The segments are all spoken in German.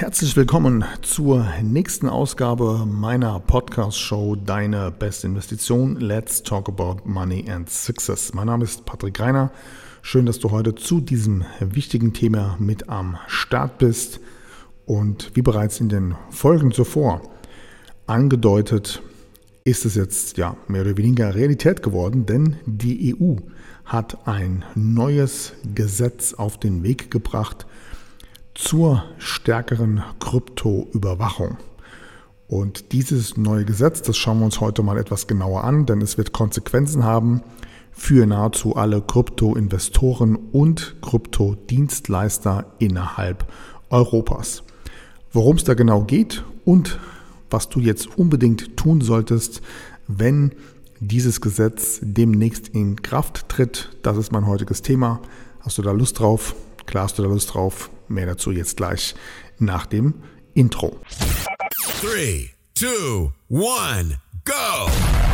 Herzlich willkommen zur nächsten Ausgabe meiner Podcast-Show Deine beste Investition. Let's talk about money and success. Mein Name ist Patrick Reiner. Schön, dass du heute zu diesem wichtigen Thema mit am Start bist. Und wie bereits in den Folgen zuvor angedeutet, ist es jetzt ja mehr oder weniger Realität geworden, denn die EU hat ein neues Gesetz auf den Weg gebracht, zur stärkeren Kryptoüberwachung. Und dieses neue Gesetz, das schauen wir uns heute mal etwas genauer an, denn es wird Konsequenzen haben für nahezu alle Kryptoinvestoren und Kryptodienstleister innerhalb Europas. Worum es da genau geht und was du jetzt unbedingt tun solltest, wenn dieses Gesetz demnächst in Kraft tritt, das ist mein heutiges Thema. Hast du da Lust drauf? Klar hast du da Lust drauf. Mehr dazu jetzt gleich nach dem Intro. 3, 2, 1. go.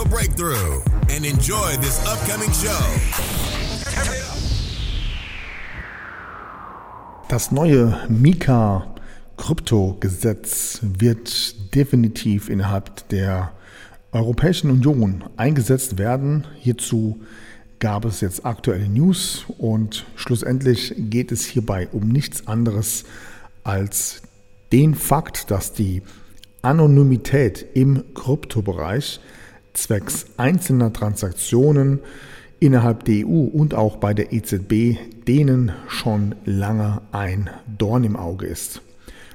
breakthrough and enjoy this upcoming show. Das neue Mika Kryptogesetz wird definitiv innerhalb der Europäischen Union eingesetzt werden. Hierzu gab es jetzt aktuelle News und schlussendlich geht es hierbei um nichts anderes als den Fakt, dass die Anonymität im Kryptobereich zwecks einzelner Transaktionen innerhalb der EU und auch bei der EZB denen schon lange ein Dorn im Auge ist.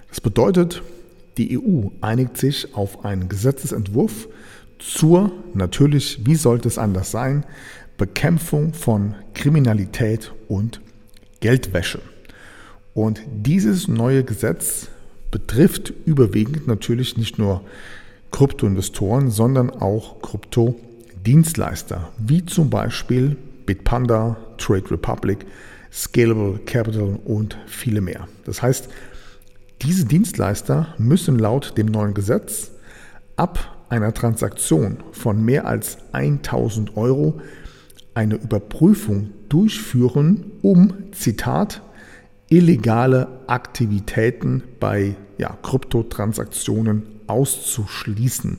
Das bedeutet, die EU einigt sich auf einen Gesetzesentwurf zur, natürlich, wie sollte es anders sein, Bekämpfung von Kriminalität und Geldwäsche. Und dieses neue Gesetz betrifft überwiegend natürlich nicht nur Kryptoinvestoren, sondern auch Kryptodienstleister, wie zum Beispiel Bitpanda, Trade Republic, Scalable Capital und viele mehr. Das heißt, diese Dienstleister müssen laut dem neuen Gesetz ab einer Transaktion von mehr als 1000 Euro eine Überprüfung durchführen, um, Zitat, illegale Aktivitäten bei ja, Kryptotransaktionen auszuschließen.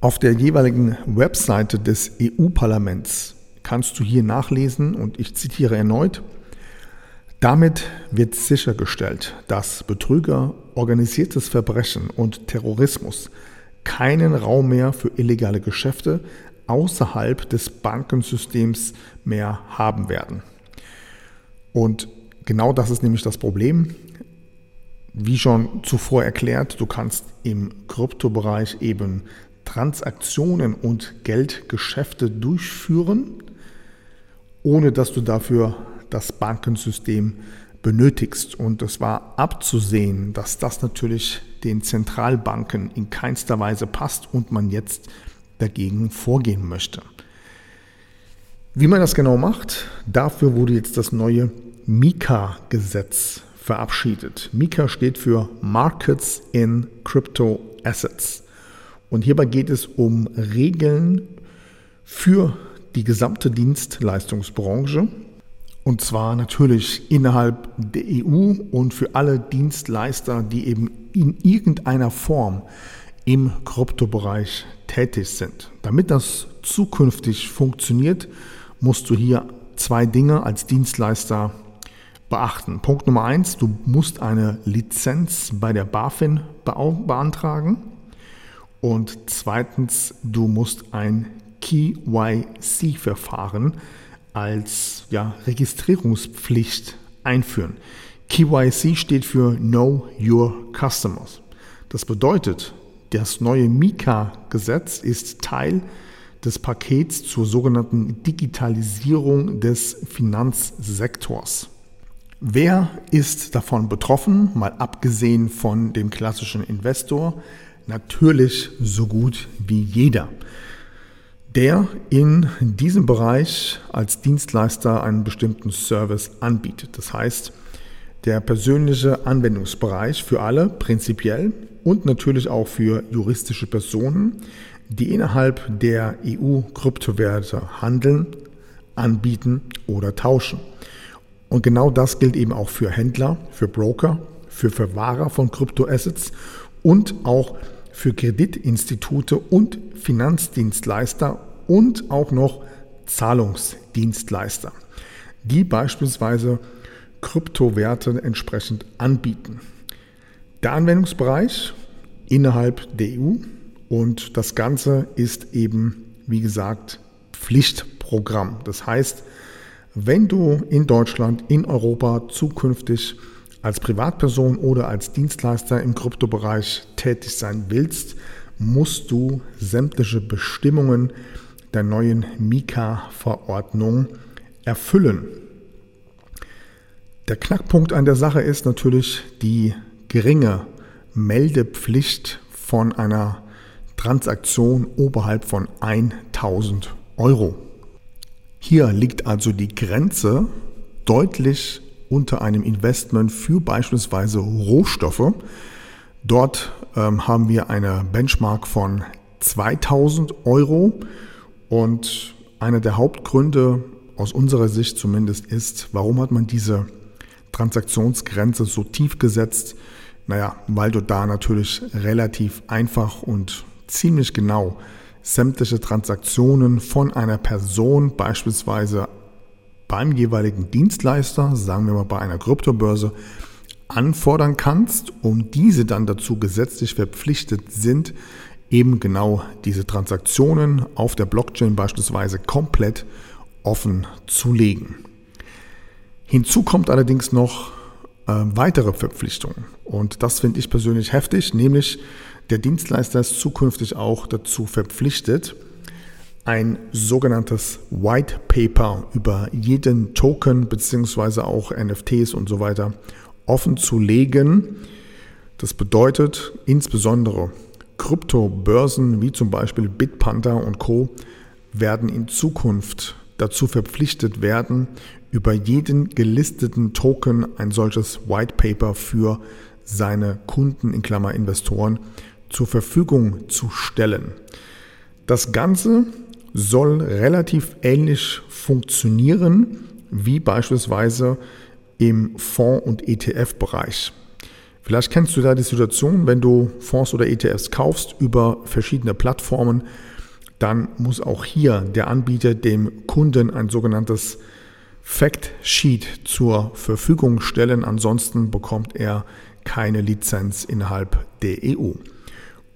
Auf der jeweiligen Webseite des EU-Parlaments kannst du hier nachlesen und ich zitiere erneut, damit wird sichergestellt, dass Betrüger, organisiertes Verbrechen und Terrorismus keinen Raum mehr für illegale Geschäfte außerhalb des Bankensystems mehr haben werden. Und Genau das ist nämlich das Problem. Wie schon zuvor erklärt, du kannst im Kryptobereich eben Transaktionen und Geldgeschäfte durchführen, ohne dass du dafür das Bankensystem benötigst. Und es war abzusehen, dass das natürlich den Zentralbanken in keinster Weise passt und man jetzt dagegen vorgehen möchte. Wie man das genau macht, dafür wurde jetzt das neue Mika-Gesetz verabschiedet. Mika steht für Markets in Crypto Assets. Und hierbei geht es um Regeln für die gesamte Dienstleistungsbranche. Und zwar natürlich innerhalb der EU und für alle Dienstleister, die eben in irgendeiner Form im Kryptobereich tätig sind. Damit das zukünftig funktioniert, musst du hier zwei Dinge als Dienstleister beachten. Punkt Nummer eins, du musst eine Lizenz bei der BaFin beantragen. Und zweitens, du musst ein KYC-Verfahren als ja, Registrierungspflicht einführen. KYC steht für Know Your Customers. Das bedeutet, das neue Mika-Gesetz ist Teil des Pakets zur sogenannten Digitalisierung des Finanzsektors. Wer ist davon betroffen, mal abgesehen von dem klassischen Investor? Natürlich so gut wie jeder, der in diesem Bereich als Dienstleister einen bestimmten Service anbietet. Das heißt, der persönliche Anwendungsbereich für alle prinzipiell und natürlich auch für juristische Personen, die innerhalb der EU Kryptowerte handeln, anbieten oder tauschen. Und genau das gilt eben auch für Händler, für Broker, für Verwahrer von Kryptoassets und auch für Kreditinstitute und Finanzdienstleister und auch noch Zahlungsdienstleister, die beispielsweise Kryptowerte entsprechend anbieten. Der Anwendungsbereich innerhalb der EU und das Ganze ist eben, wie gesagt, Pflichtprogramm. Das heißt, wenn du in Deutschland, in Europa zukünftig als Privatperson oder als Dienstleister im Kryptobereich tätig sein willst, musst du sämtliche Bestimmungen der neuen Mika-Verordnung erfüllen. Der Knackpunkt an der Sache ist natürlich die geringe Meldepflicht von einer Transaktion oberhalb von 1000 Euro. Hier liegt also die Grenze deutlich unter einem Investment für beispielsweise Rohstoffe. Dort ähm, haben wir eine Benchmark von 2000 Euro und einer der Hauptgründe aus unserer Sicht zumindest ist, warum hat man diese Transaktionsgrenze so tief gesetzt? Naja, weil du da natürlich relativ einfach und ziemlich genau sämtliche Transaktionen von einer Person, beispielsweise beim jeweiligen Dienstleister, sagen wir mal bei einer Kryptobörse, anfordern kannst und diese dann dazu gesetzlich verpflichtet sind, eben genau diese Transaktionen auf der Blockchain beispielsweise komplett offen zu legen. Hinzu kommt allerdings noch äh, weitere Verpflichtungen und das finde ich persönlich heftig, nämlich der Dienstleister ist zukünftig auch dazu verpflichtet, ein sogenanntes White Paper über jeden Token beziehungsweise auch NFTs und so weiter offen zu legen. Das bedeutet insbesondere Kryptobörsen wie zum Beispiel Bitpanther und Co. werden in Zukunft dazu verpflichtet werden, über jeden gelisteten Token ein solches White Paper für seine Kunden in Klammer Investoren zur Verfügung zu stellen. Das Ganze soll relativ ähnlich funktionieren wie beispielsweise im Fonds- und ETF-Bereich. Vielleicht kennst du da die Situation, wenn du Fonds oder ETFs kaufst über verschiedene Plattformen, dann muss auch hier der Anbieter dem Kunden ein sogenanntes Fact Sheet zur Verfügung stellen. Ansonsten bekommt er keine Lizenz innerhalb der EU.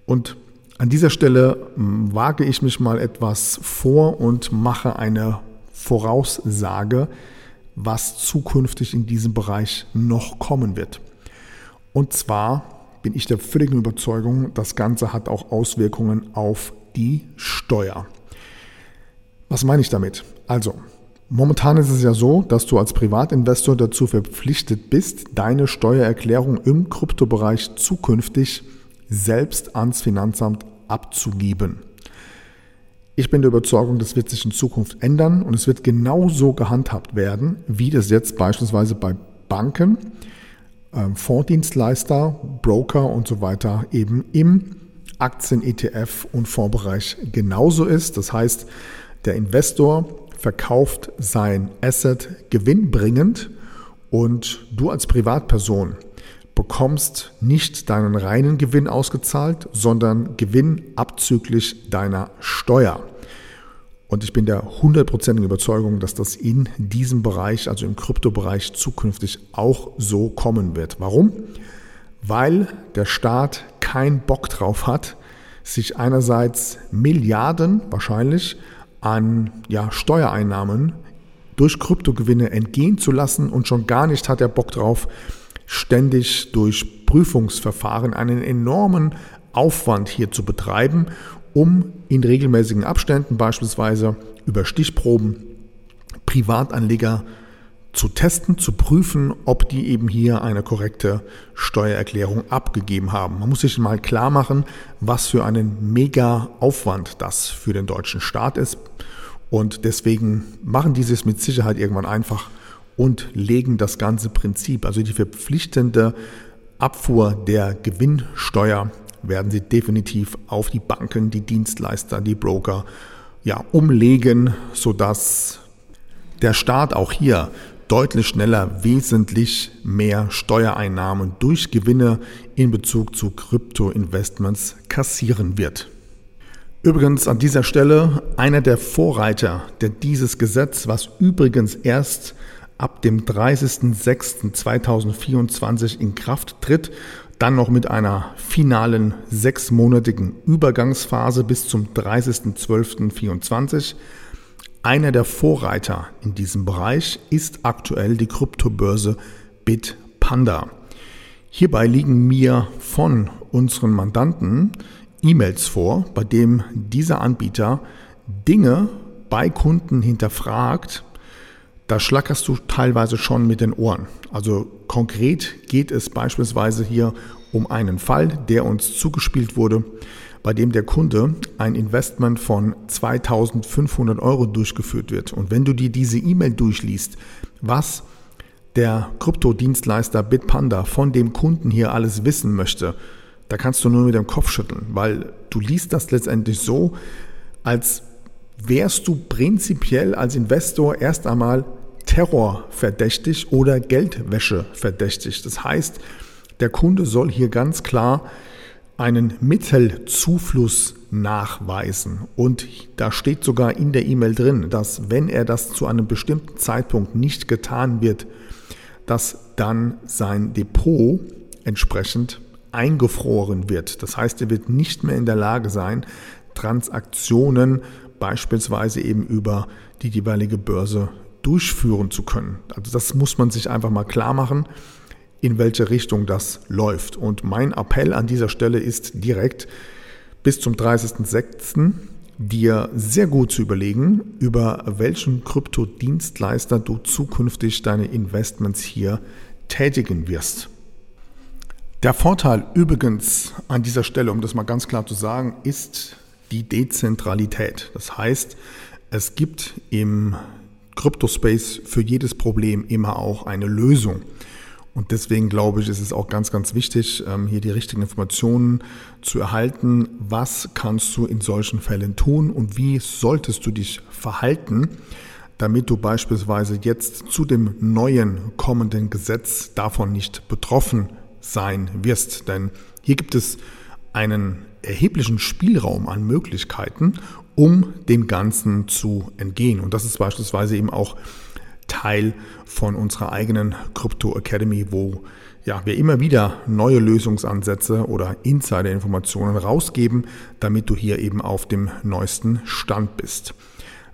Und an dieser Stelle hm, wage ich mich mal etwas vor und mache eine Voraussage, was zukünftig in diesem Bereich noch kommen wird. Und zwar bin ich der völligen Überzeugung, das Ganze hat auch Auswirkungen auf die Steuer. Was meine ich damit? Also, momentan ist es ja so, dass du als Privatinvestor dazu verpflichtet bist, deine Steuererklärung im Kryptobereich zukünftig selbst ans Finanzamt abzugeben. Ich bin der Überzeugung, das wird sich in Zukunft ändern und es wird genauso gehandhabt werden, wie das jetzt beispielsweise bei Banken, ähm, Fondsdienstleister, Broker und so weiter eben im Aktien, ETF und Fondsbereich genauso ist. Das heißt, der Investor verkauft sein Asset gewinnbringend und du als Privatperson bekommst nicht deinen reinen Gewinn ausgezahlt, sondern Gewinn abzüglich deiner Steuer. Und ich bin der hundertprozentigen Überzeugung, dass das in diesem Bereich, also im Kryptobereich, zukünftig auch so kommen wird. Warum? Weil der Staat keinen Bock drauf hat, sich einerseits Milliarden wahrscheinlich an ja, Steuereinnahmen durch Kryptogewinne entgehen zu lassen und schon gar nicht hat er Bock drauf, ständig durch Prüfungsverfahren einen enormen Aufwand hier zu betreiben, um in regelmäßigen Abständen beispielsweise über Stichproben Privatanleger zu testen, zu prüfen, ob die eben hier eine korrekte Steuererklärung abgegeben haben. Man muss sich mal klar machen, was für einen mega Aufwand das für den deutschen Staat ist. Und deswegen machen die es mit Sicherheit irgendwann einfach und legen das ganze Prinzip, also die verpflichtende Abfuhr der Gewinnsteuer, werden sie definitiv auf die Banken, die Dienstleister, die Broker ja, umlegen, sodass der Staat auch hier deutlich schneller wesentlich mehr Steuereinnahmen durch Gewinne in Bezug zu Krypto-Investments kassieren wird. Übrigens an dieser Stelle einer der Vorreiter, der dieses Gesetz, was übrigens erst ab dem 30.06.2024 in Kraft tritt, dann noch mit einer finalen sechsmonatigen Übergangsphase bis zum 30.12.24. Einer der Vorreiter in diesem Bereich ist aktuell die Kryptobörse Bitpanda. Hierbei liegen mir von unseren Mandanten E-Mails vor, bei dem dieser Anbieter Dinge bei Kunden hinterfragt, da schlackerst du teilweise schon mit den Ohren. Also konkret geht es beispielsweise hier um einen Fall, der uns zugespielt wurde, bei dem der Kunde ein Investment von 2500 Euro durchgeführt wird. Und wenn du dir diese E-Mail durchliest, was der Kryptodienstleister Bitpanda von dem Kunden hier alles wissen möchte, da kannst du nur mit dem Kopf schütteln, weil du liest das letztendlich so, als wärst du prinzipiell als Investor erst einmal terrorverdächtig oder Geldwäsche verdächtig. Das heißt, der Kunde soll hier ganz klar einen Mittelzufluss nachweisen. Und da steht sogar in der E-Mail drin, dass wenn er das zu einem bestimmten Zeitpunkt nicht getan wird, dass dann sein Depot entsprechend eingefroren wird. Das heißt, er wird nicht mehr in der Lage sein, Transaktionen beispielsweise eben über die jeweilige Börse durchführen zu können. Also das muss man sich einfach mal klar machen, in welche Richtung das läuft. Und mein Appell an dieser Stelle ist direkt bis zum 30.06. dir sehr gut zu überlegen, über welchen Kryptodienstleister du zukünftig deine Investments hier tätigen wirst. Der Vorteil übrigens an dieser Stelle, um das mal ganz klar zu sagen, ist die Dezentralität. Das heißt, es gibt im Kryptospace für jedes Problem immer auch eine Lösung. Und deswegen glaube ich, ist es auch ganz, ganz wichtig, ähm, hier die richtigen Informationen zu erhalten. Was kannst du in solchen Fällen tun und wie solltest du dich verhalten, damit du beispielsweise jetzt zu dem neuen kommenden Gesetz davon nicht betroffen sein wirst. Denn hier gibt es einen erheblichen Spielraum an Möglichkeiten, um dem Ganzen zu entgehen. Und das ist beispielsweise eben auch Teil von unserer eigenen Crypto Academy, wo ja, wir immer wieder neue Lösungsansätze oder Insider-Informationen rausgeben, damit du hier eben auf dem neuesten Stand bist.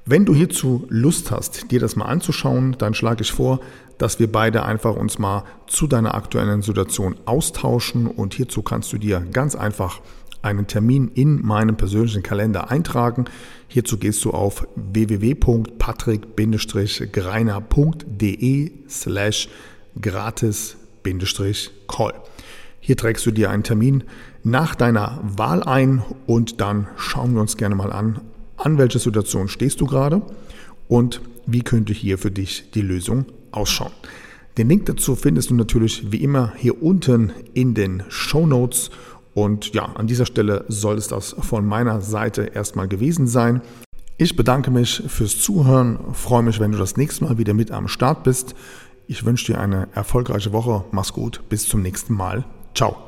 Wenn du hierzu Lust hast, dir das mal anzuschauen, dann schlage ich vor, dass wir beide einfach uns mal zu deiner aktuellen Situation austauschen und hierzu kannst du dir ganz einfach einen Termin in meinem persönlichen Kalender eintragen. Hierzu gehst du auf www.patrick-greiner.de slash gratis-call. Hier trägst du dir einen Termin nach deiner Wahl ein und dann schauen wir uns gerne mal an, an welcher Situation stehst du gerade und wie könnte hier für dich die Lösung ausschauen. Den Link dazu findest du natürlich wie immer hier unten in den Show Notes. Und ja, an dieser Stelle soll es das von meiner Seite erstmal gewesen sein. Ich bedanke mich fürs Zuhören, freue mich, wenn du das nächste Mal wieder mit am Start bist. Ich wünsche dir eine erfolgreiche Woche. Mach's gut, bis zum nächsten Mal. Ciao.